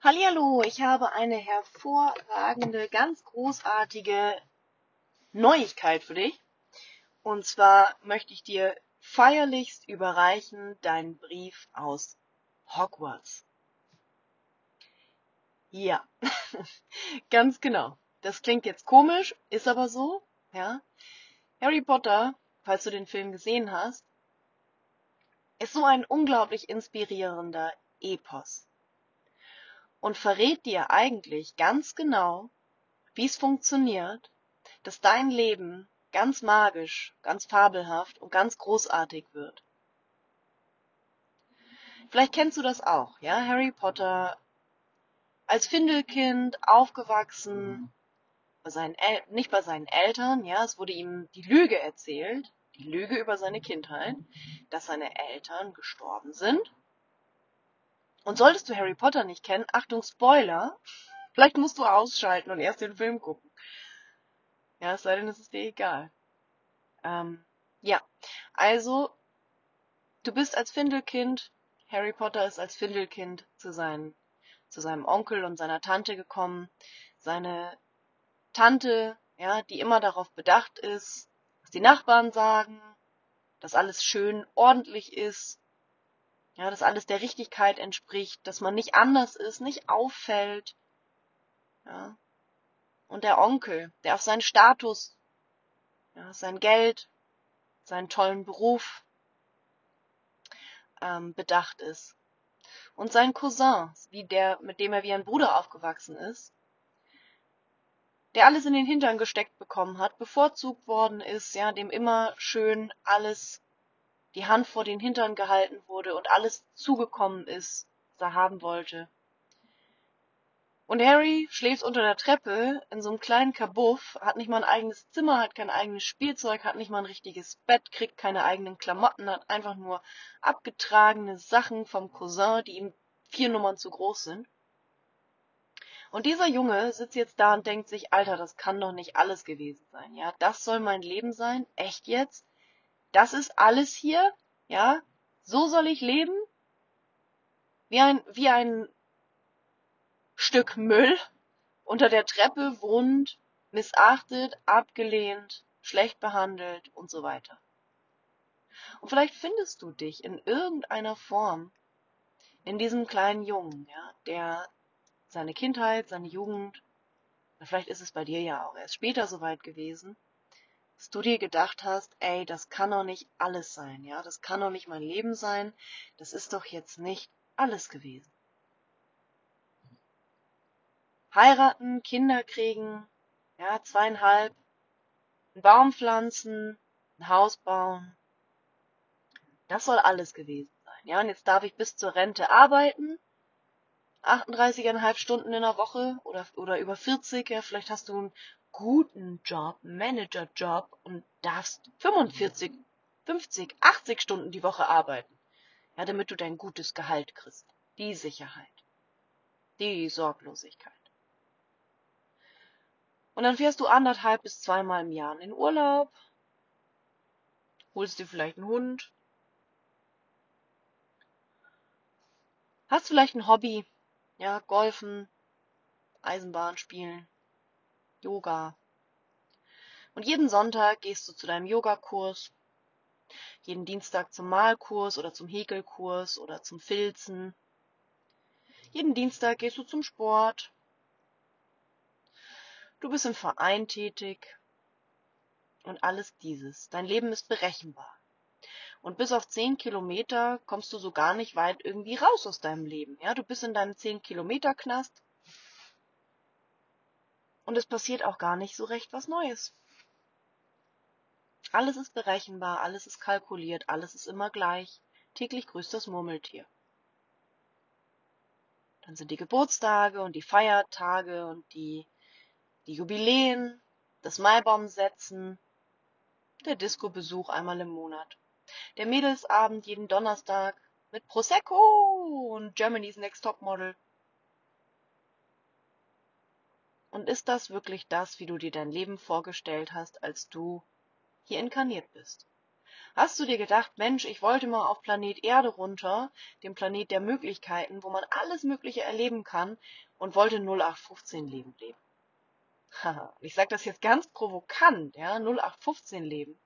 Hallihallo, ich habe eine hervorragende, ganz großartige Neuigkeit für dich. Und zwar möchte ich dir feierlichst überreichen deinen Brief aus Hogwarts. Ja, ganz genau. Das klingt jetzt komisch, ist aber so, ja. Harry Potter, falls du den Film gesehen hast, ist so ein unglaublich inspirierender Epos und verrät dir eigentlich ganz genau, wie es funktioniert, dass dein Leben ganz magisch, ganz fabelhaft und ganz großartig wird. Vielleicht kennst du das auch, ja? Harry Potter als Findelkind aufgewachsen, bei seinen El nicht bei seinen Eltern, ja, es wurde ihm die Lüge erzählt, die Lüge über seine Kindheit, dass seine Eltern gestorben sind und solltest du Harry Potter nicht kennen, Achtung, Spoiler, vielleicht musst du ausschalten und erst den Film gucken. Ja, es sei denn, es ist dir egal. Ähm, ja, also, du bist als Findelkind, Harry Potter ist als Findelkind zu, seinen, zu seinem Onkel und seiner Tante gekommen. Seine Tante, ja, die immer darauf bedacht ist, was die Nachbarn sagen, dass alles schön ordentlich ist, ja, dass alles der Richtigkeit entspricht, dass man nicht anders ist, nicht auffällt. Ja. Und der Onkel, der auf seinen Status, ja, sein Geld, seinen tollen Beruf ähm, bedacht ist. Und sein Cousin, wie der, mit dem er wie ein Bruder aufgewachsen ist, der alles in den Hintern gesteckt bekommen hat, bevorzugt worden ist, ja, dem immer schön alles die Hand vor den Hintern gehalten wurde und alles zugekommen ist, was er haben wollte. Und Harry schläft unter der Treppe in so einem kleinen Kabuff, hat nicht mal ein eigenes Zimmer, hat kein eigenes Spielzeug, hat nicht mal ein richtiges Bett, kriegt keine eigenen Klamotten, hat einfach nur abgetragene Sachen vom Cousin, die ihm vier Nummern zu groß sind. Und dieser Junge sitzt jetzt da und denkt sich, Alter, das kann doch nicht alles gewesen sein, ja? Das soll mein Leben sein? Echt jetzt? Das ist alles hier, ja, so soll ich leben, wie ein, wie ein Stück Müll unter der Treppe wohnt, missachtet, abgelehnt, schlecht behandelt und so weiter. Und vielleicht findest du dich in irgendeiner Form in diesem kleinen Jungen, ja, der seine Kindheit, seine Jugend, vielleicht ist es bei dir ja auch erst später soweit gewesen, dass du dir gedacht hast, ey, das kann doch nicht alles sein, ja, das kann doch nicht mein Leben sein, das ist doch jetzt nicht alles gewesen. Heiraten, Kinder kriegen, ja, zweieinhalb, einen Baum pflanzen, ein Haus bauen, das soll alles gewesen sein, ja, und jetzt darf ich bis zur Rente arbeiten, 38,5 Stunden in der Woche oder, oder über 40, ja, vielleicht hast du einen guten Job, Managerjob und darfst 45, 50, 80 Stunden die Woche arbeiten. Ja, damit du dein gutes Gehalt kriegst. Die Sicherheit. Die Sorglosigkeit. Und dann fährst du anderthalb bis zweimal im Jahr in den Urlaub, holst dir vielleicht einen Hund, hast vielleicht ein Hobby, ja, Golfen, Eisenbahn spielen, Yoga. Und jeden Sonntag gehst du zu deinem Yogakurs, jeden Dienstag zum Malkurs oder zum Häkelkurs oder zum Filzen. Jeden Dienstag gehst du zum Sport. Du bist im Verein tätig. Und alles dieses. Dein Leben ist berechenbar. Und bis auf 10 Kilometer kommst du so gar nicht weit irgendwie raus aus deinem Leben. Ja, du bist in deinem 10 Kilometer Knast und es passiert auch gar nicht so recht was Neues. Alles ist berechenbar, alles ist kalkuliert, alles ist immer gleich. Täglich grüßt das Murmeltier. Dann sind die Geburtstage und die Feiertage und die, die Jubiläen, das Maibaumsetzen, der Disco-Besuch einmal im Monat, der Mädelsabend jeden Donnerstag mit Prosecco und Germany's Next Top Und ist das wirklich das, wie du dir dein Leben vorgestellt hast, als du hier inkarniert bist? Hast du dir gedacht, Mensch, ich wollte mal auf Planet Erde runter, dem Planet der Möglichkeiten, wo man alles Mögliche erleben kann, und wollte 0815 Leben leben? ich sage das jetzt ganz provokant, ja, 0815 Leben.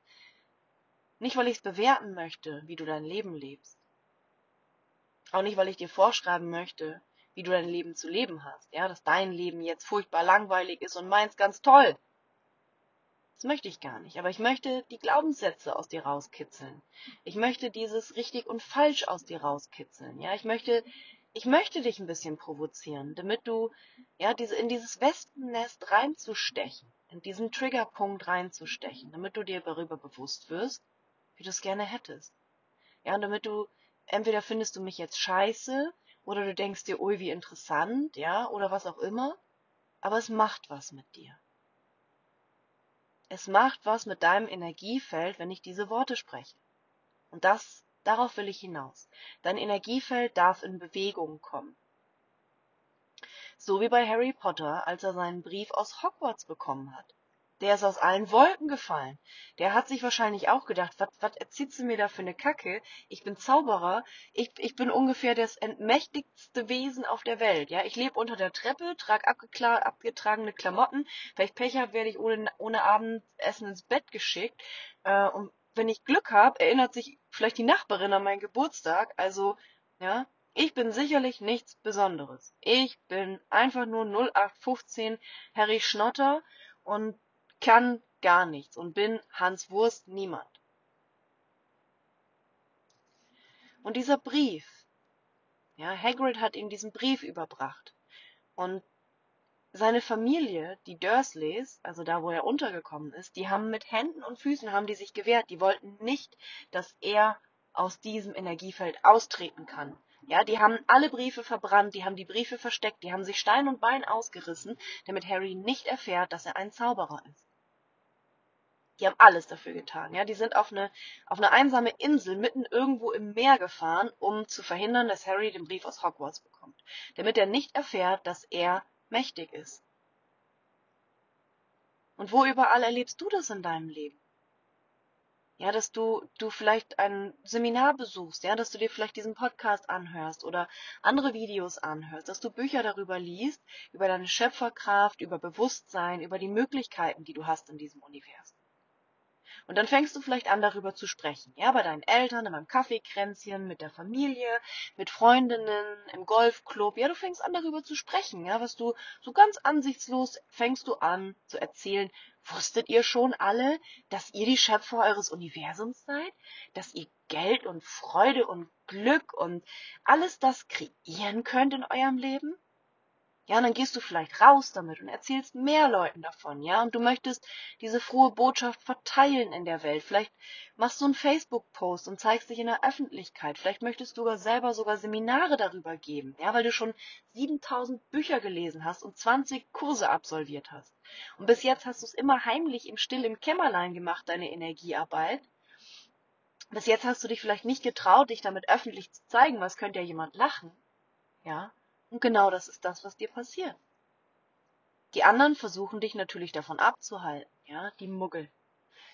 Nicht, weil ich es bewerten möchte, wie du dein Leben lebst. Auch nicht, weil ich dir vorschreiben möchte, wie du dein Leben zu leben hast, ja, dass dein Leben jetzt furchtbar langweilig ist und meins ganz toll. Das möchte ich gar nicht, aber ich möchte die Glaubenssätze aus dir rauskitzeln. Ich möchte dieses richtig und falsch aus dir rauskitzeln, ja, ich möchte ich möchte dich ein bisschen provozieren, damit du ja diese in dieses Wespennest reinzustechen, in diesen Triggerpunkt reinzustechen, damit du dir darüber bewusst wirst, wie du es gerne hättest. Ja, und damit du entweder findest du mich jetzt scheiße oder du denkst dir, ui, wie interessant, ja, oder was auch immer, aber es macht was mit dir. Es macht was mit deinem Energiefeld, wenn ich diese Worte spreche. Und das, darauf will ich hinaus. Dein Energiefeld darf in Bewegung kommen. So wie bei Harry Potter, als er seinen Brief aus Hogwarts bekommen hat. Der ist aus allen Wolken gefallen. Der hat sich wahrscheinlich auch gedacht, was erzählst du mir da für eine Kacke? Ich bin Zauberer. Ich, ich bin ungefähr das entmächtigste Wesen auf der Welt. Ja, ich lebe unter der Treppe, trage abgetragene Klamotten. Wenn ich Pech habe, werde ich ohne, ohne Abendessen ins Bett geschickt. Äh, und wenn ich Glück habe, erinnert sich vielleicht die Nachbarin an meinen Geburtstag. Also, ja, ich bin sicherlich nichts Besonderes. Ich bin einfach nur 0815 Harry Schnotter und kann gar nichts und bin Hans Wurst niemand. Und dieser Brief, ja, Hagrid hat ihm diesen Brief überbracht. Und seine Familie, die Dursleys, also da, wo er untergekommen ist, die haben mit Händen und Füßen haben die sich gewehrt. Die wollten nicht, dass er aus diesem Energiefeld austreten kann. Ja, die haben alle Briefe verbrannt, die haben die Briefe versteckt, die haben sich Stein und Bein ausgerissen, damit Harry nicht erfährt, dass er ein Zauberer ist. Die haben alles dafür getan. Ja, die sind auf eine, auf eine einsame Insel mitten irgendwo im Meer gefahren, um zu verhindern, dass Harry den Brief aus Hogwarts bekommt. Damit er nicht erfährt, dass er mächtig ist. Und wo überall erlebst du das in deinem Leben? Ja, dass du, du vielleicht ein Seminar besuchst, ja, dass du dir vielleicht diesen Podcast anhörst oder andere Videos anhörst, dass du Bücher darüber liest, über deine Schöpferkraft, über Bewusstsein, über die Möglichkeiten, die du hast in diesem Universum. Und dann fängst du vielleicht an, darüber zu sprechen. Ja, bei deinen Eltern, in meinem Kaffeekränzchen, mit der Familie, mit Freundinnen, im Golfclub. Ja, du fängst an, darüber zu sprechen. Ja, was du so ganz ansichtslos fängst du an zu erzählen. Wusstet ihr schon alle, dass ihr die Schöpfer eures Universums seid? Dass ihr Geld und Freude und Glück und alles das kreieren könnt in eurem Leben? Ja, und dann gehst du vielleicht raus damit und erzählst mehr Leuten davon, ja, und du möchtest diese frohe Botschaft verteilen in der Welt. Vielleicht machst du einen Facebook-Post und zeigst dich in der Öffentlichkeit. Vielleicht möchtest du sogar selber sogar Seminare darüber geben, ja, weil du schon 7000 Bücher gelesen hast und 20 Kurse absolviert hast. Und bis jetzt hast du es immer heimlich im Still im Kämmerlein gemacht, deine Energiearbeit. Bis jetzt hast du dich vielleicht nicht getraut, dich damit öffentlich zu zeigen, was könnte ja jemand lachen, ja. Und genau das ist das, was dir passiert. Die anderen versuchen dich natürlich davon abzuhalten, ja, die Muggel.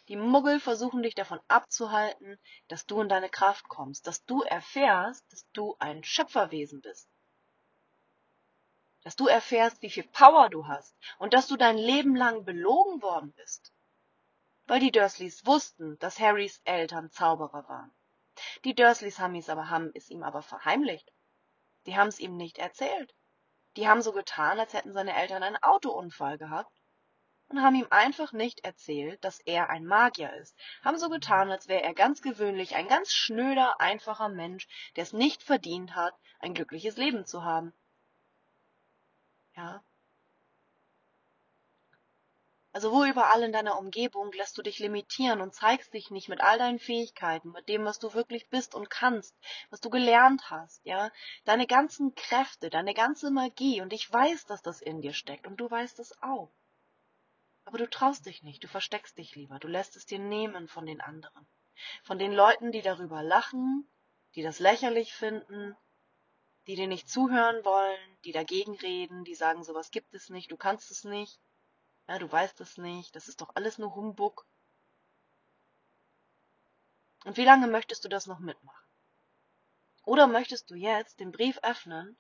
Die Muggel versuchen dich davon abzuhalten, dass du in deine Kraft kommst, dass du erfährst, dass du ein Schöpferwesen bist. Dass du erfährst, wie viel Power du hast und dass du dein Leben lang belogen worden bist. Weil die Dursleys wussten, dass Harrys Eltern Zauberer waren. Die Dursleys haben es aber, haben es ihm aber verheimlicht. Die haben es ihm nicht erzählt. Die haben so getan, als hätten seine Eltern einen Autounfall gehabt und haben ihm einfach nicht erzählt, dass er ein Magier ist. Haben so getan, als wäre er ganz gewöhnlich ein ganz schnöder, einfacher Mensch, der es nicht verdient hat, ein glückliches Leben zu haben. Ja, also wo überall in deiner Umgebung lässt du dich limitieren und zeigst dich nicht mit all deinen Fähigkeiten, mit dem, was du wirklich bist und kannst, was du gelernt hast, ja, deine ganzen Kräfte, deine ganze Magie und ich weiß, dass das in dir steckt und du weißt es auch. Aber du traust dich nicht, du versteckst dich lieber, du lässt es dir nehmen von den anderen, von den Leuten, die darüber lachen, die das lächerlich finden, die dir nicht zuhören wollen, die dagegen reden, die sagen, sowas gibt es nicht, du kannst es nicht. Ja, du weißt es nicht, das ist doch alles nur Humbug. Und wie lange möchtest du das noch mitmachen? Oder möchtest du jetzt den Brief öffnen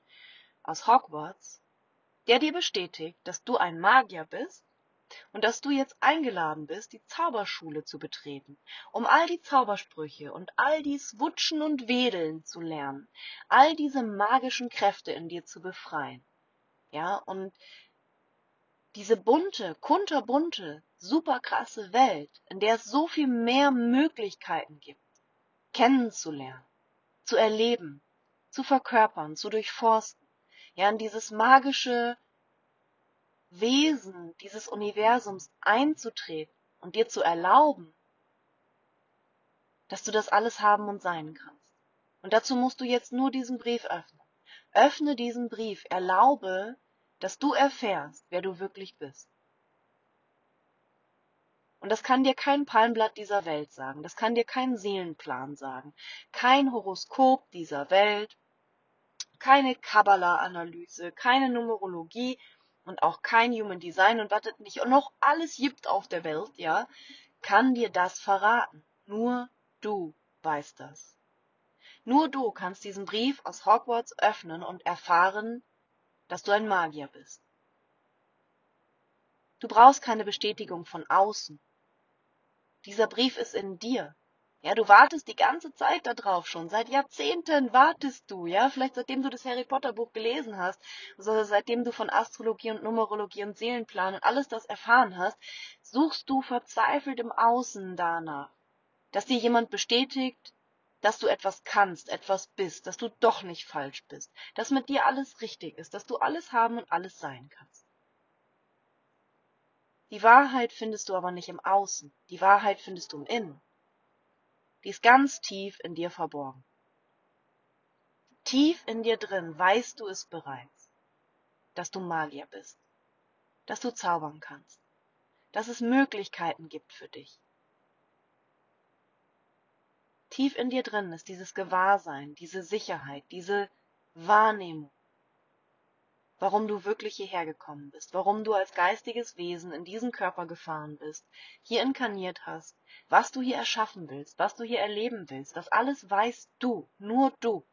aus Hogwarts, der dir bestätigt, dass du ein Magier bist und dass du jetzt eingeladen bist, die Zauberschule zu betreten, um all die Zaubersprüche und all dies Wutschen und Wedeln zu lernen, all diese magischen Kräfte in dir zu befreien. Ja, und diese bunte, kunterbunte, superkrasse Welt, in der es so viel mehr Möglichkeiten gibt, kennenzulernen, zu erleben, zu verkörpern, zu durchforsten, ja, in dieses magische Wesen dieses Universums einzutreten und dir zu erlauben, dass du das alles haben und sein kannst. Und dazu musst du jetzt nur diesen Brief öffnen. Öffne diesen Brief, erlaube, dass du erfährst, wer du wirklich bist. Und das kann dir kein Palmblatt dieser Welt sagen, das kann dir kein Seelenplan sagen, kein Horoskop dieser Welt, keine Kabbalah-Analyse, keine Numerologie und auch kein Human Design und was nicht und noch alles gibt auf der Welt, ja, kann dir das verraten. Nur du weißt das. Nur du kannst diesen Brief aus Hogwarts öffnen und erfahren, dass du ein Magier bist. Du brauchst keine Bestätigung von außen. Dieser Brief ist in dir. Ja, du wartest die ganze Zeit darauf schon. Seit Jahrzehnten wartest du, ja, vielleicht seitdem du das Harry Potter Buch gelesen hast, oder seitdem du von Astrologie und Numerologie und Seelenplan und alles das erfahren hast, suchst du verzweifelt im Außen danach, dass dir jemand bestätigt, dass du etwas kannst, etwas bist, dass du doch nicht falsch bist, dass mit dir alles richtig ist, dass du alles haben und alles sein kannst. Die Wahrheit findest du aber nicht im Außen, die Wahrheit findest du im Innen. Die ist ganz tief in dir verborgen. Tief in dir drin weißt du es bereits, dass du Magier bist, dass du zaubern kannst, dass es Möglichkeiten gibt für dich. Tief in dir drin ist dieses Gewahrsein, diese Sicherheit, diese Wahrnehmung, warum du wirklich hierher gekommen bist, warum du als geistiges Wesen in diesen Körper gefahren bist, hier inkarniert hast, was du hier erschaffen willst, was du hier erleben willst, das alles weißt du, nur du.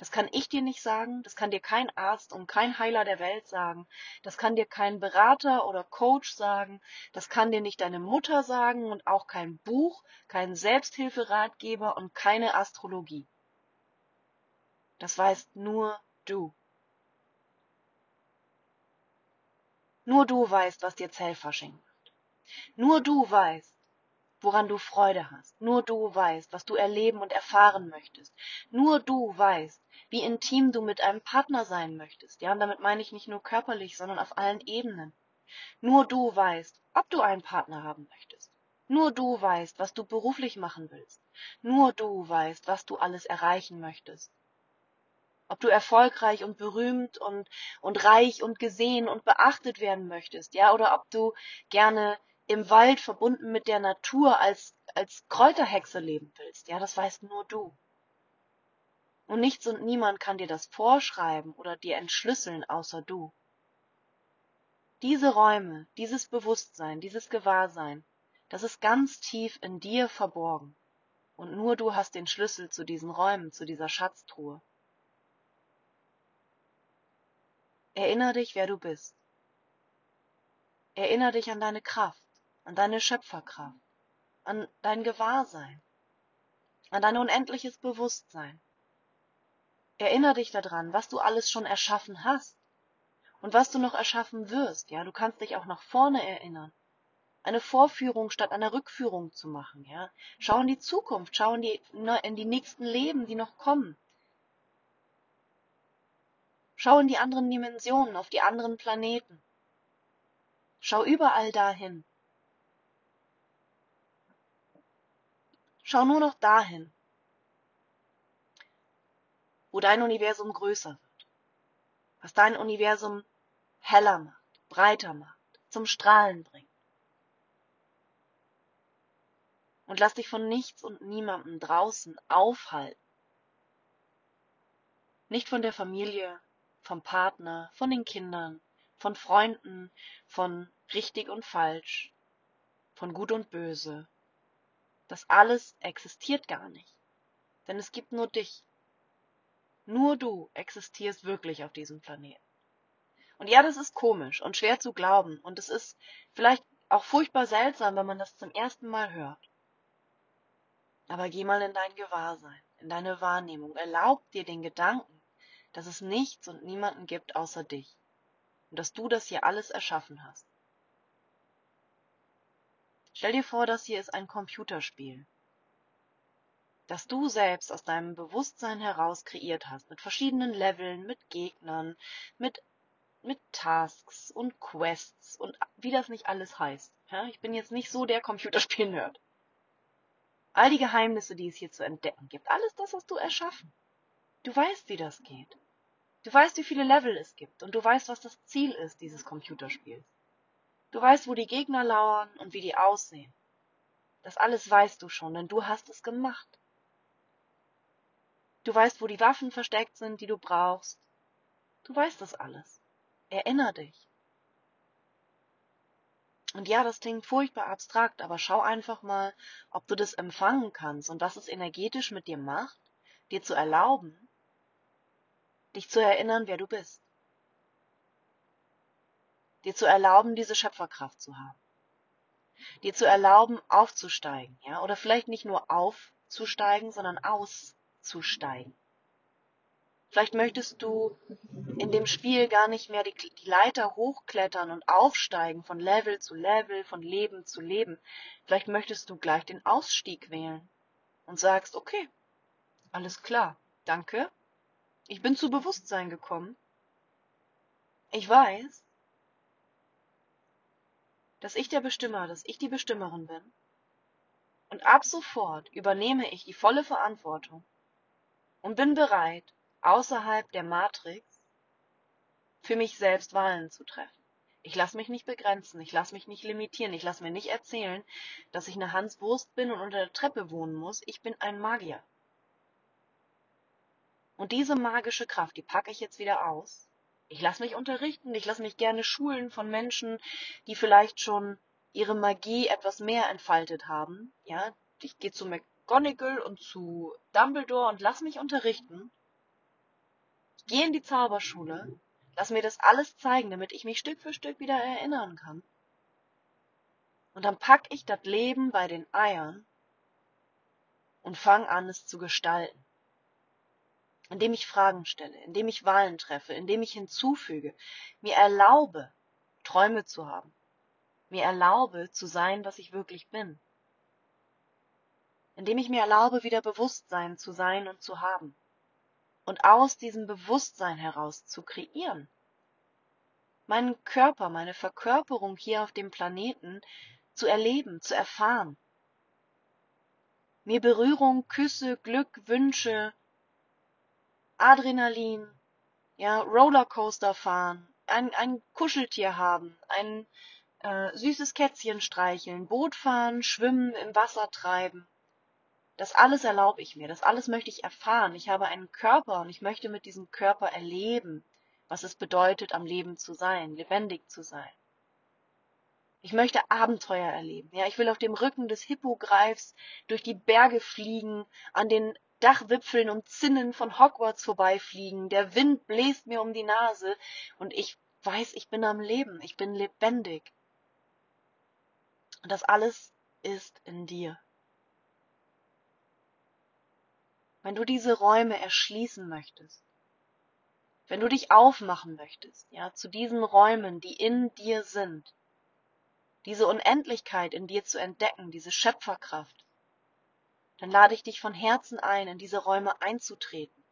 Das kann ich dir nicht sagen, das kann dir kein Arzt und kein Heiler der Welt sagen, das kann dir kein Berater oder Coach sagen, das kann dir nicht deine Mutter sagen und auch kein Buch, kein Selbsthilferatgeber und keine Astrologie. Das weißt nur du. Nur du weißt, was dir Zellfasching macht. Nur du weißt, woran du Freude hast. Nur du weißt, was du erleben und erfahren möchtest. Nur du weißt, wie intim du mit einem Partner sein möchtest. Ja, und damit meine ich nicht nur körperlich, sondern auf allen Ebenen. Nur du weißt, ob du einen Partner haben möchtest. Nur du weißt, was du beruflich machen willst. Nur du weißt, was du alles erreichen möchtest ob du erfolgreich und berühmt und, und reich und gesehen und beachtet werden möchtest, ja, oder ob du gerne im Wald verbunden mit der Natur als, als Kräuterhexe leben willst, ja, das weißt nur du. Und nichts und niemand kann dir das vorschreiben oder dir entschlüsseln, außer du. Diese Räume, dieses Bewusstsein, dieses Gewahrsein, das ist ganz tief in dir verborgen. Und nur du hast den Schlüssel zu diesen Räumen, zu dieser Schatztruhe. Erinnere dich, wer du bist. Erinnere dich an deine Kraft, an deine Schöpferkraft, an dein Gewahrsein, an dein unendliches Bewusstsein. Erinnere dich daran, was du alles schon erschaffen hast und was du noch erschaffen wirst. Ja, du kannst dich auch nach vorne erinnern. Eine Vorführung statt einer Rückführung zu machen. Ja, schau in die Zukunft, schau in die, in die nächsten Leben, die noch kommen. Schau in die anderen Dimensionen, auf die anderen Planeten. Schau überall dahin. Schau nur noch dahin, dein Universum größer wird, was dein Universum heller macht, breiter macht, zum Strahlen bringt. Und lass dich von nichts und niemandem draußen aufhalten. Nicht von der Familie, vom Partner, von den Kindern, von Freunden, von richtig und falsch, von gut und böse, Das alles existiert gar nicht. Denn es gibt nur dich. Nur du existierst wirklich auf diesem Planeten. Und ja, das ist komisch und schwer zu glauben. Und es ist vielleicht auch furchtbar seltsam, wenn man das zum ersten Mal hört. Aber geh mal in dein Gewahrsein, in deine Wahrnehmung. Erlaub dir den Gedanken, dass es nichts und niemanden gibt außer dich. Und dass du das hier alles erschaffen hast. Stell dir vor, das hier ist ein Computerspiel, das du selbst aus deinem Bewusstsein heraus kreiert hast, mit verschiedenen Leveln, mit Gegnern, mit, mit Tasks und Quests und wie das nicht alles heißt. Ja, ich bin jetzt nicht so der Computerspiel-Nerd. All die Geheimnisse, die es hier zu entdecken gibt, alles das hast du erschaffen. Du weißt, wie das geht. Du weißt, wie viele Level es gibt und du weißt, was das Ziel ist dieses Computerspiels. Du weißt, wo die Gegner lauern und wie die aussehen. Das alles weißt du schon, denn du hast es gemacht. Du weißt, wo die Waffen versteckt sind, die du brauchst. Du weißt das alles. Erinner dich. Und ja, das klingt furchtbar abstrakt, aber schau einfach mal, ob du das empfangen kannst und was es energetisch mit dir macht, dir zu erlauben, dich zu erinnern, wer du bist. Dir zu erlauben, diese Schöpferkraft zu haben. Dir zu erlauben, aufzusteigen, ja, oder vielleicht nicht nur aufzusteigen, sondern auszusteigen. Vielleicht möchtest du in dem Spiel gar nicht mehr die, die, Leiter hochklettern und aufsteigen von Level zu Level, von Leben zu Leben. Vielleicht möchtest du gleich den Ausstieg wählen und sagst, okay, alles klar, danke. Ich bin zu Bewusstsein gekommen. Ich weiß, dass ich der Bestimmer, dass ich die Bestimmerin bin. Und ab sofort übernehme ich die volle Verantwortung und bin bereit, außerhalb der Matrix für mich selbst Wahlen zu treffen. Ich lasse mich nicht begrenzen, ich lasse mich nicht limitieren, ich lasse mir nicht erzählen, dass ich eine Hans Wurst bin und unter der Treppe wohnen muss. Ich bin ein Magier. Und diese magische Kraft, die packe ich jetzt wieder aus. Ich lasse mich unterrichten, ich lasse mich gerne schulen von Menschen, die vielleicht schon ihre Magie etwas mehr entfaltet haben. Ja, ich gehe zu McGonagall und zu Dumbledore und lass mich unterrichten gehe in die Zauberschule, lass mir das alles zeigen, damit ich mich Stück für Stück wieder erinnern kann. Und dann pack ich das Leben bei den Eiern und fang an, es zu gestalten. Indem ich Fragen stelle, indem ich Wahlen treffe, indem ich hinzufüge, mir erlaube, Träume zu haben, mir erlaube, zu sein, was ich wirklich bin. Indem ich mir erlaube, wieder Bewusstsein zu sein und zu haben und aus diesem Bewusstsein heraus zu kreieren. Meinen Körper, meine Verkörperung hier auf dem Planeten zu erleben, zu erfahren. Mir Berührung, Küsse, Glück, Wünsche, Adrenalin, ja, Rollercoaster fahren, ein, ein Kuscheltier haben, ein äh, süßes Kätzchen streicheln, Boot fahren, schwimmen, im Wasser treiben, das alles erlaube ich mir, das alles möchte ich erfahren. Ich habe einen Körper und ich möchte mit diesem Körper erleben, was es bedeutet, am Leben zu sein, lebendig zu sein. Ich möchte Abenteuer erleben. Ja, ich will auf dem Rücken des Hippogreifs durch die Berge fliegen, an den Dachwipfeln und Zinnen von Hogwarts vorbeifliegen. Der Wind bläst mir um die Nase und ich weiß, ich bin am Leben, ich bin lebendig. Und das alles ist in dir. Wenn du diese Räume erschließen möchtest, wenn du dich aufmachen möchtest, ja, zu diesen Räumen, die in dir sind, diese Unendlichkeit in dir zu entdecken, diese Schöpferkraft, dann lade ich dich von Herzen ein, in diese Räume einzutreten.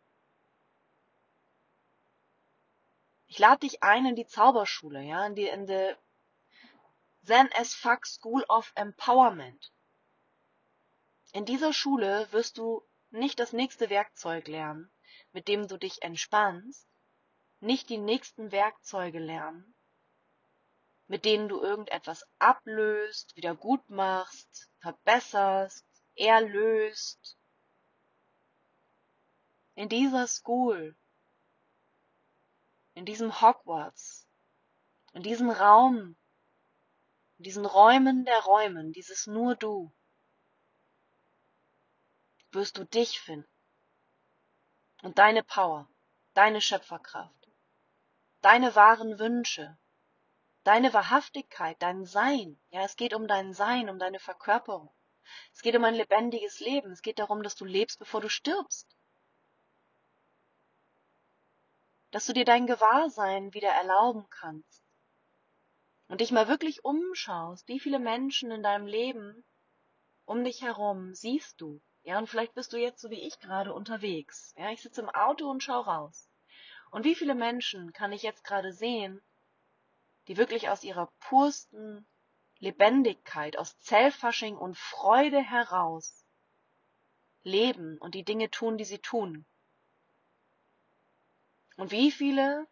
Ich lade dich ein in die Zauberschule, ja, in die, in die Zen as Fuck School of Empowerment. In dieser Schule wirst du nicht das nächste Werkzeug lernen, mit dem du dich entspannst, nicht die nächsten Werkzeuge lernen, mit denen du irgendetwas ablöst, wieder gut machst, verbesserst, erlöst. In dieser School, in diesem Hogwarts, in diesem Raum, in diesen Räumen der Räumen, dieses nur du, wirst du dich finden. Und deine Power, deine Schöpferkraft, deine wahren Wünsche, deine Wahrhaftigkeit, dein Sein. Ja, es geht um dein Sein, um deine Verkörperung. Es geht um ein lebendiges Leben. Es geht darum, dass du lebst, bevor du stirbst. Dass du dir dein Gewahrsein wieder erlauben kannst. Und dich mal wirklich umschaust, wie viele Menschen in deinem Leben um dich herum siehst du. Ja, und vielleicht bist du jetzt so wie ich gerade unterwegs. Ja, ich sitze im Auto und schau raus. Und wie viele Menschen kann ich jetzt gerade sehen, die wirklich aus ihrer pursten Lebendigkeit, aus Zellfasching und Freude heraus leben und die Dinge tun, die sie tun. Und wie viele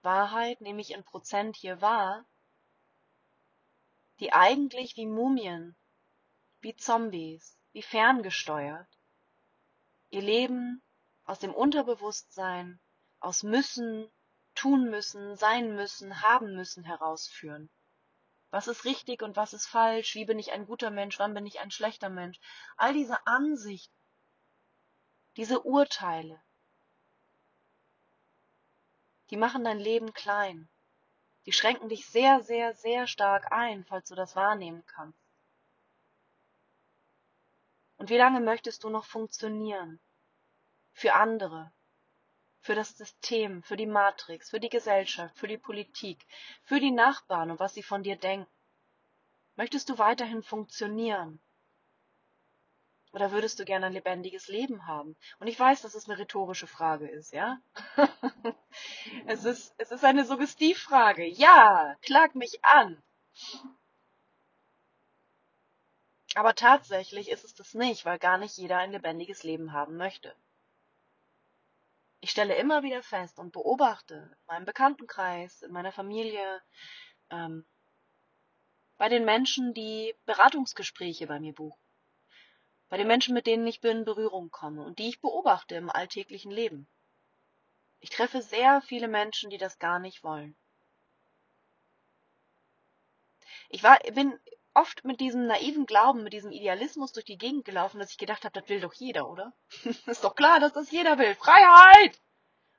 Wahrheit nehme ich in Prozent hier wahr, die eigentlich wie Mumien, wie Zombies, wie ferngesteuert, ihr Leben aus dem Unterbewusstsein, aus müssen, tun müssen, sein müssen, haben müssen herausführen. Was ist richtig und was ist falsch? Wie bin ich ein guter Mensch? Wann bin ich ein schlechter Mensch? All diese Ansichten, diese Urteile, die machen dein Leben klein. Die schränken dich sehr, sehr, sehr stark ein, falls du das wahrnehmen kannst. Und wie lange möchtest du noch funktionieren? Für andere, für das System, für die Matrix, für die Gesellschaft, für die Politik, für die Nachbarn und was sie von dir denken? Möchtest du weiterhin funktionieren? Oder würdest du gerne ein lebendiges Leben haben? Und ich weiß, dass es eine rhetorische Frage ist, ja? es, ist, es ist eine Suggestivfrage. Ja, klag mich an. Aber tatsächlich ist es das nicht, weil gar nicht jeder ein lebendiges Leben haben möchte. Ich stelle immer wieder fest und beobachte in meinem Bekanntenkreis, in meiner Familie, ähm, bei den Menschen, die Beratungsgespräche bei mir buchen, bei den Menschen, mit denen ich in Berührung komme und die ich beobachte im alltäglichen Leben. Ich treffe sehr viele Menschen, die das gar nicht wollen. Ich war, bin oft mit diesem naiven Glauben, mit diesem Idealismus durch die Gegend gelaufen, dass ich gedacht habe, das will doch jeder, oder? ist doch klar, dass das jeder will. Freiheit!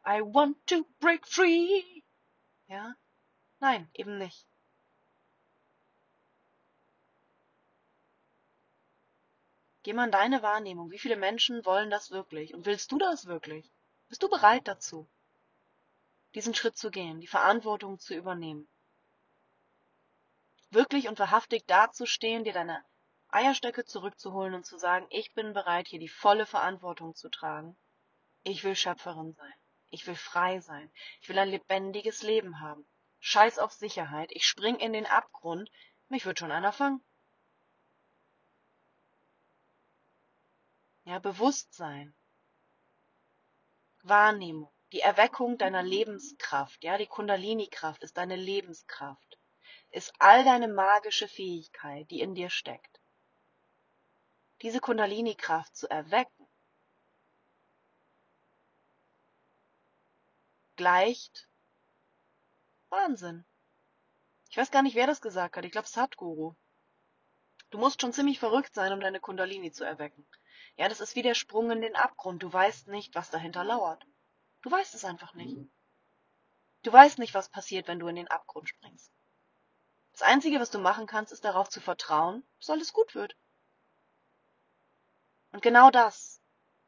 I want to break free. Ja? Nein, eben nicht. Geh mal in deine Wahrnehmung. Wie viele Menschen wollen das wirklich? Und willst du das wirklich? Bist du bereit dazu, diesen Schritt zu gehen, die Verantwortung zu übernehmen? Wirklich und wahrhaftig dazustehen, dir deine Eierstöcke zurückzuholen und zu sagen, ich bin bereit, hier die volle Verantwortung zu tragen. Ich will Schöpferin sein. Ich will frei sein. Ich will ein lebendiges Leben haben. Scheiß auf Sicherheit. Ich spring in den Abgrund. Mich wird schon einer fangen. Ja, Bewusstsein. Wahrnehmung. Die Erweckung deiner Lebenskraft. Ja, die Kundalini-Kraft ist deine Lebenskraft ist all deine magische Fähigkeit, die in dir steckt. Diese Kundalini-Kraft zu erwecken, gleicht Wahnsinn. Ich weiß gar nicht, wer das gesagt hat. Ich glaube, Satguru. Du musst schon ziemlich verrückt sein, um deine Kundalini zu erwecken. Ja, das ist wie der Sprung in den Abgrund. Du weißt nicht, was dahinter lauert. Du weißt es einfach nicht. Du weißt nicht, was passiert, wenn du in den Abgrund springst. Das Einzige, was du machen kannst, ist darauf zu vertrauen, dass alles gut wird. Und genau das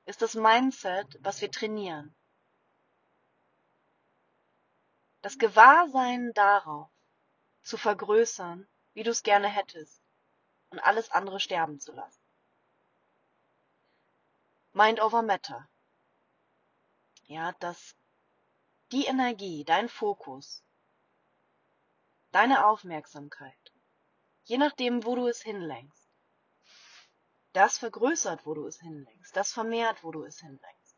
ist das Mindset, was wir trainieren. Das Gewahrsein darauf zu vergrößern, wie du es gerne hättest, und alles andere sterben zu lassen. Mind over Matter. Ja, dass die Energie, dein Fokus deine Aufmerksamkeit, je nachdem, wo du es hinlenkst, das vergrößert, wo du es hinlenkst, das vermehrt, wo du es hinlenkst.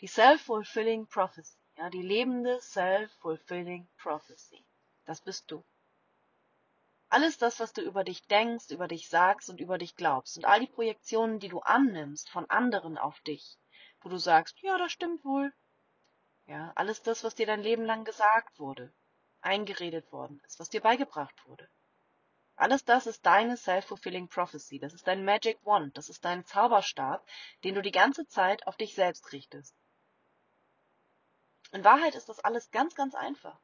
Die Self-Fulfilling Prophecy, ja, die lebende Self-Fulfilling Prophecy, das bist du. Alles das, was du über dich denkst, über dich sagst und über dich glaubst und all die Projektionen, die du annimmst von anderen auf dich, wo du sagst, ja, das stimmt wohl, ja, alles das, was dir dein Leben lang gesagt wurde, eingeredet worden ist, was dir beigebracht wurde. Alles das ist deine self-fulfilling prophecy. Das ist dein Magic Wand. Das ist dein Zauberstab, den du die ganze Zeit auf dich selbst richtest. In Wahrheit ist das alles ganz, ganz einfach.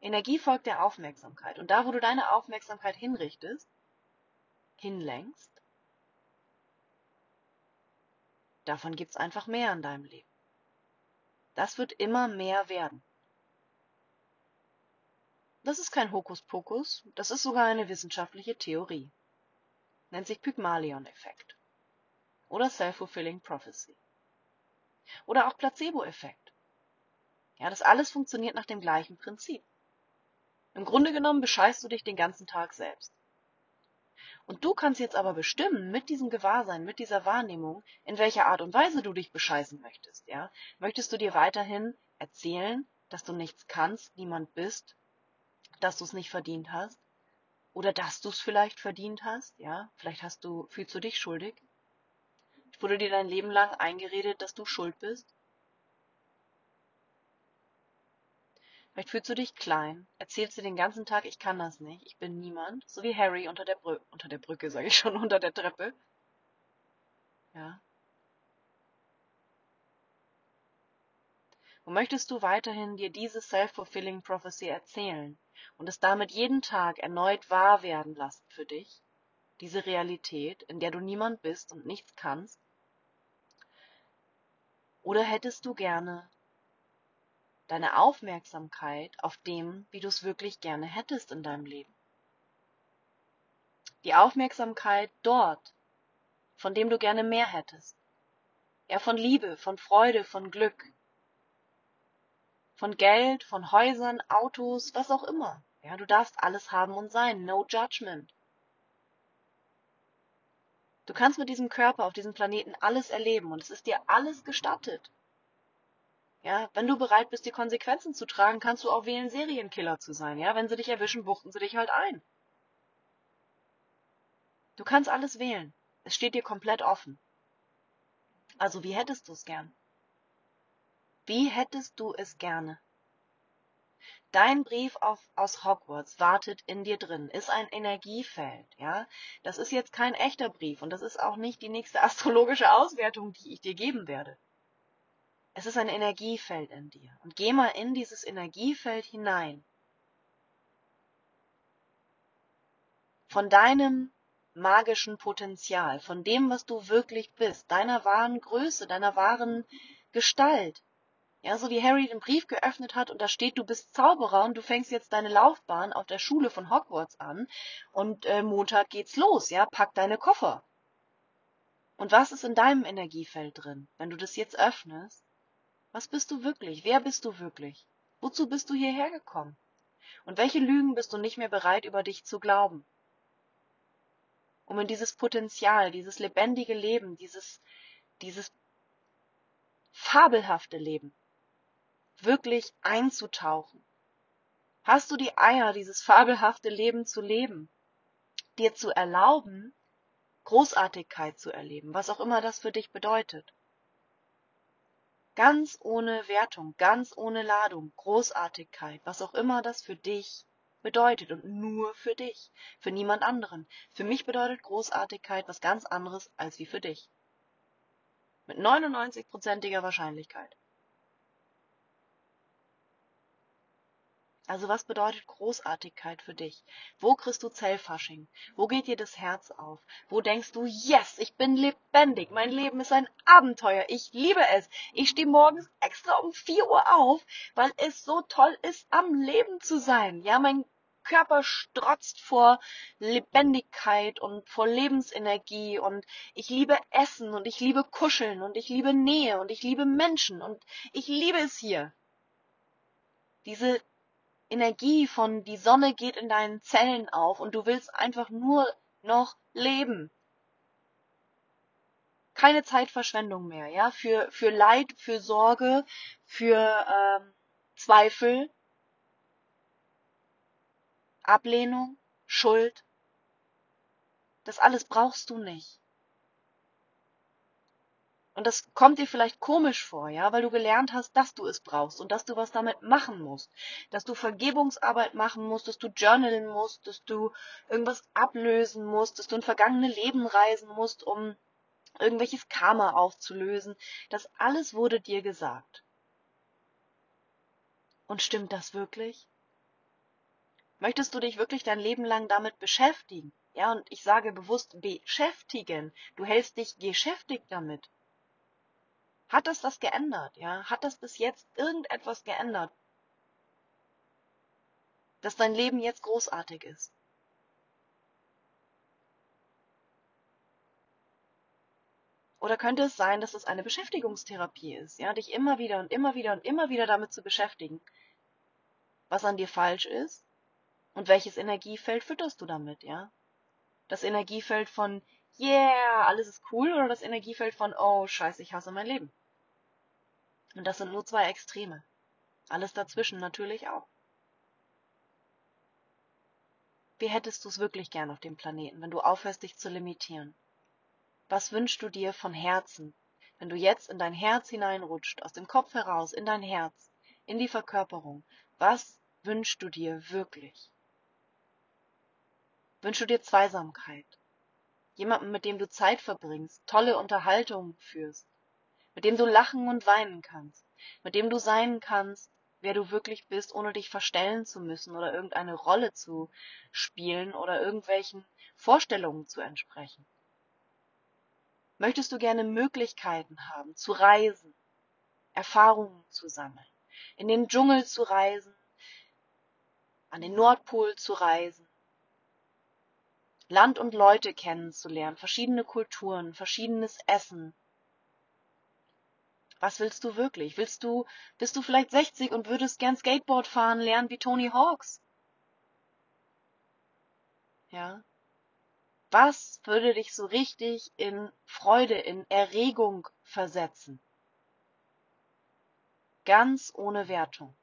Energie folgt der Aufmerksamkeit. Und da, wo du deine Aufmerksamkeit hinrichtest, hinlenkst, davon gibt's einfach mehr in deinem Leben. Das wird immer mehr werden. Das ist kein Hokuspokus, das ist sogar eine wissenschaftliche Theorie. Nennt sich Pygmalion-Effekt. Oder Self-Fulfilling Prophecy. Oder auch Placebo-Effekt. Ja, das alles funktioniert nach dem gleichen Prinzip. Im Grunde genommen bescheißt du dich den ganzen Tag selbst. Und du kannst jetzt aber bestimmen, mit diesem Gewahrsein, mit dieser Wahrnehmung, in welcher Art und Weise du dich bescheißen möchtest, ja? Möchtest du dir weiterhin erzählen, dass du nichts kannst, niemand bist, dass du es nicht verdient hast? Oder dass du es vielleicht verdient hast, ja? Vielleicht hast du, fühlst du dich schuldig? Wurde dir dein Leben lang eingeredet, dass du schuld bist? Vielleicht fühlst du dich klein, erzählst dir den ganzen Tag, ich kann das nicht, ich bin niemand, so wie Harry unter der, Brü unter der Brücke, sage ich schon, unter der Treppe. Ja. Und möchtest du weiterhin dir diese self-fulfilling prophecy erzählen und es damit jeden Tag erneut wahr werden lassen für dich, diese Realität, in der du niemand bist und nichts kannst? Oder hättest du gerne deine Aufmerksamkeit auf dem, wie du es wirklich gerne hättest in deinem Leben. Die Aufmerksamkeit dort, von dem du gerne mehr hättest. Ja, von Liebe, von Freude, von Glück, von Geld, von Häusern, Autos, was auch immer. Ja, du darfst alles haben und sein. No judgment. Du kannst mit diesem Körper auf diesem Planeten alles erleben und es ist dir alles gestattet. Ja, wenn du bereit bist, die Konsequenzen zu tragen, kannst du auch wählen, Serienkiller zu sein. Ja, wenn sie dich erwischen, buchten sie dich halt ein. Du kannst alles wählen. Es steht dir komplett offen. Also, wie hättest du es gern? Wie hättest du es gerne? Dein Brief auf, aus Hogwarts wartet in dir drin, ist ein Energiefeld, ja. Das ist jetzt kein echter Brief und das ist auch nicht die nächste astrologische Auswertung, die ich dir geben werde. Es ist ein Energiefeld in dir. Und geh mal in dieses Energiefeld hinein. Von deinem magischen Potenzial, von dem, was du wirklich bist, deiner wahren Größe, deiner wahren Gestalt. Ja, so wie Harry den Brief geöffnet hat und da steht, du bist Zauberer und du fängst jetzt deine Laufbahn auf der Schule von Hogwarts an und äh, Montag geht's los, ja, pack deine Koffer. Und was ist in deinem Energiefeld drin? Wenn du das jetzt öffnest, was bist du wirklich? Wer bist du wirklich? Wozu bist du hierher gekommen? Und welche Lügen bist du nicht mehr bereit, über dich zu glauben? Um in dieses Potenzial, dieses lebendige Leben, dieses, dieses fabelhafte Leben wirklich einzutauchen. Hast du die Eier, dieses fabelhafte Leben zu leben, dir zu erlauben, Großartigkeit zu erleben, was auch immer das für dich bedeutet? Ganz ohne Wertung, ganz ohne Ladung, Großartigkeit, was auch immer das für dich bedeutet und nur für dich, für niemand anderen. Für mich bedeutet Großartigkeit was ganz anderes als wie für dich. Mit 99%iger Wahrscheinlichkeit. Also was bedeutet Großartigkeit für dich? Wo kriegst du Zellfasching? Wo geht dir das Herz auf? Wo denkst du, yes, ich bin lebendig, mein Leben ist ein Abenteuer, ich liebe es. Ich stehe morgens extra um 4 Uhr auf, weil es so toll ist, am Leben zu sein. Ja, mein Körper strotzt vor Lebendigkeit und vor Lebensenergie und ich liebe Essen und ich liebe Kuscheln und ich liebe Nähe und ich liebe Menschen und ich liebe es hier. Diese Energie von die Sonne geht in deinen Zellen auf und du willst einfach nur noch leben. Keine Zeitverschwendung mehr, ja, für, für Leid, für Sorge, für ähm, Zweifel, Ablehnung, Schuld. Das alles brauchst du nicht. Und das kommt dir vielleicht komisch vor, ja, weil du gelernt hast, dass du es brauchst und dass du was damit machen musst. Dass du Vergebungsarbeit machen musst, dass du journalen musst, dass du irgendwas ablösen musst, dass du in vergangene Leben reisen musst, um irgendwelches Karma aufzulösen. Das alles wurde dir gesagt. Und stimmt das wirklich? Möchtest du dich wirklich dein Leben lang damit beschäftigen? Ja, und ich sage bewusst beschäftigen. Du hältst dich geschäftig damit. Hat das das geändert? Ja, hat das bis jetzt irgendetwas geändert? Dass dein Leben jetzt großartig ist? Oder könnte es sein, dass es eine Beschäftigungstherapie ist, ja, dich immer wieder und immer wieder und immer wieder damit zu beschäftigen, was an dir falsch ist und welches Energiefeld fütterst du damit, ja? Das Energiefeld von yeah, alles ist cool oder das Energiefeld von oh, scheiße, ich hasse mein Leben. Und das sind nur zwei Extreme. Alles dazwischen natürlich auch. Wie hättest du es wirklich gern auf dem Planeten, wenn du aufhörst, dich zu limitieren? Was wünschst du dir von Herzen, wenn du jetzt in dein Herz hineinrutscht, aus dem Kopf heraus, in dein Herz, in die Verkörperung? Was wünschst du dir wirklich? Wünschst du dir Zweisamkeit? Jemanden, mit dem du Zeit verbringst, tolle Unterhaltungen führst, mit dem du lachen und weinen kannst, mit dem du sein kannst, wer du wirklich bist, ohne dich verstellen zu müssen oder irgendeine Rolle zu spielen oder irgendwelchen Vorstellungen zu entsprechen. Möchtest du gerne Möglichkeiten haben, zu reisen, Erfahrungen zu sammeln, in den Dschungel zu reisen, an den Nordpol zu reisen, Land und Leute kennenzulernen, verschiedene Kulturen, verschiedenes Essen. Was willst du wirklich? Willst du, bist du vielleicht 60 und würdest gern Skateboard fahren lernen wie Tony Hawks? Ja, was würde dich so richtig in Freude, in Erregung versetzen? Ganz ohne Wertung.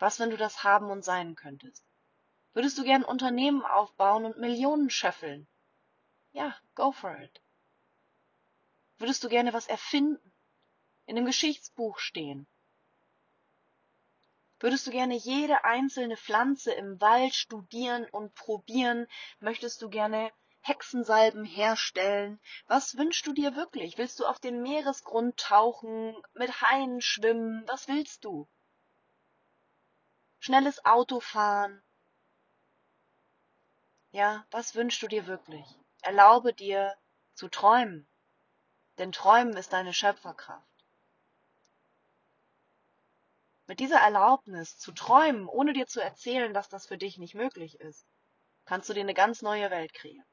Was, wenn du das haben und sein könntest? Würdest du gern Unternehmen aufbauen und Millionen scheffeln? Ja, go for it. Würdest du gerne was erfinden? In einem Geschichtsbuch stehen? Würdest du gerne jede einzelne Pflanze im Wald studieren und probieren? Möchtest du gerne Hexensalben herstellen? Was wünschst du dir wirklich? Willst du auf den Meeresgrund tauchen, mit Haien schwimmen? Was willst du? Schnelles Auto fahren? Ja, was wünschst du dir wirklich? Erlaube dir zu träumen, denn Träumen ist deine Schöpferkraft. Mit dieser Erlaubnis zu träumen, ohne dir zu erzählen, dass das für dich nicht möglich ist, kannst du dir eine ganz neue Welt kreieren.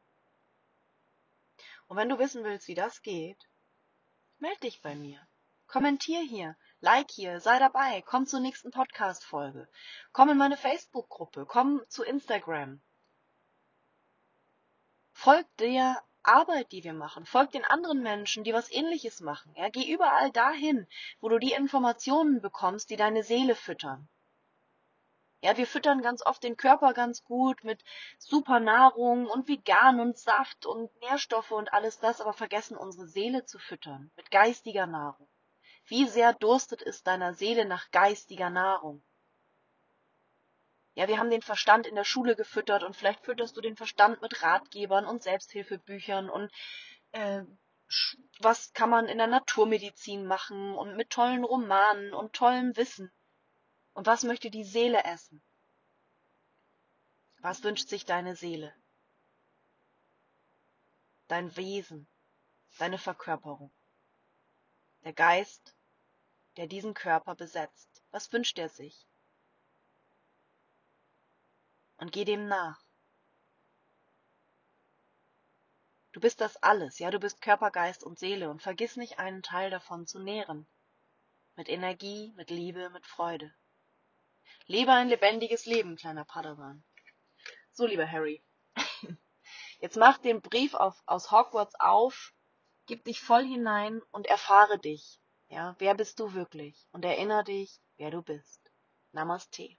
Und wenn du wissen willst, wie das geht, meld dich bei mir. Kommentier hier, like hier, sei dabei, komm zur nächsten Podcast-Folge, komm in meine Facebook-Gruppe, komm zu Instagram. Folg der Arbeit, die wir machen. Folg den anderen Menschen, die was ähnliches machen. Ja, geh überall dahin, wo du die Informationen bekommst, die deine Seele füttern. Ja, wir füttern ganz oft den Körper ganz gut mit super Nahrung und vegan und Saft und Nährstoffe und alles das, aber vergessen unsere Seele zu füttern mit geistiger Nahrung. Wie sehr durstet es deiner Seele nach geistiger Nahrung? Ja, wir haben den Verstand in der Schule gefüttert und vielleicht fütterst du den Verstand mit Ratgebern und Selbsthilfebüchern und äh, was kann man in der Naturmedizin machen und mit tollen Romanen und tollem Wissen. Und was möchte die Seele essen? Was wünscht sich deine Seele? Dein Wesen, deine Verkörperung. Der Geist, der diesen Körper besetzt. Was wünscht er sich? Und geh dem nach. Du bist das alles, ja, du bist Körper, Geist und Seele und vergiss nicht einen Teil davon zu nähren. Mit Energie, mit Liebe, mit Freude. Lebe ein lebendiges Leben, kleiner Padawan. So, lieber Harry. Jetzt mach den Brief auf, aus Hogwarts auf, gib dich voll hinein und erfahre dich. Ja, wer bist du wirklich? Und erinnere dich, wer du bist. Namaste.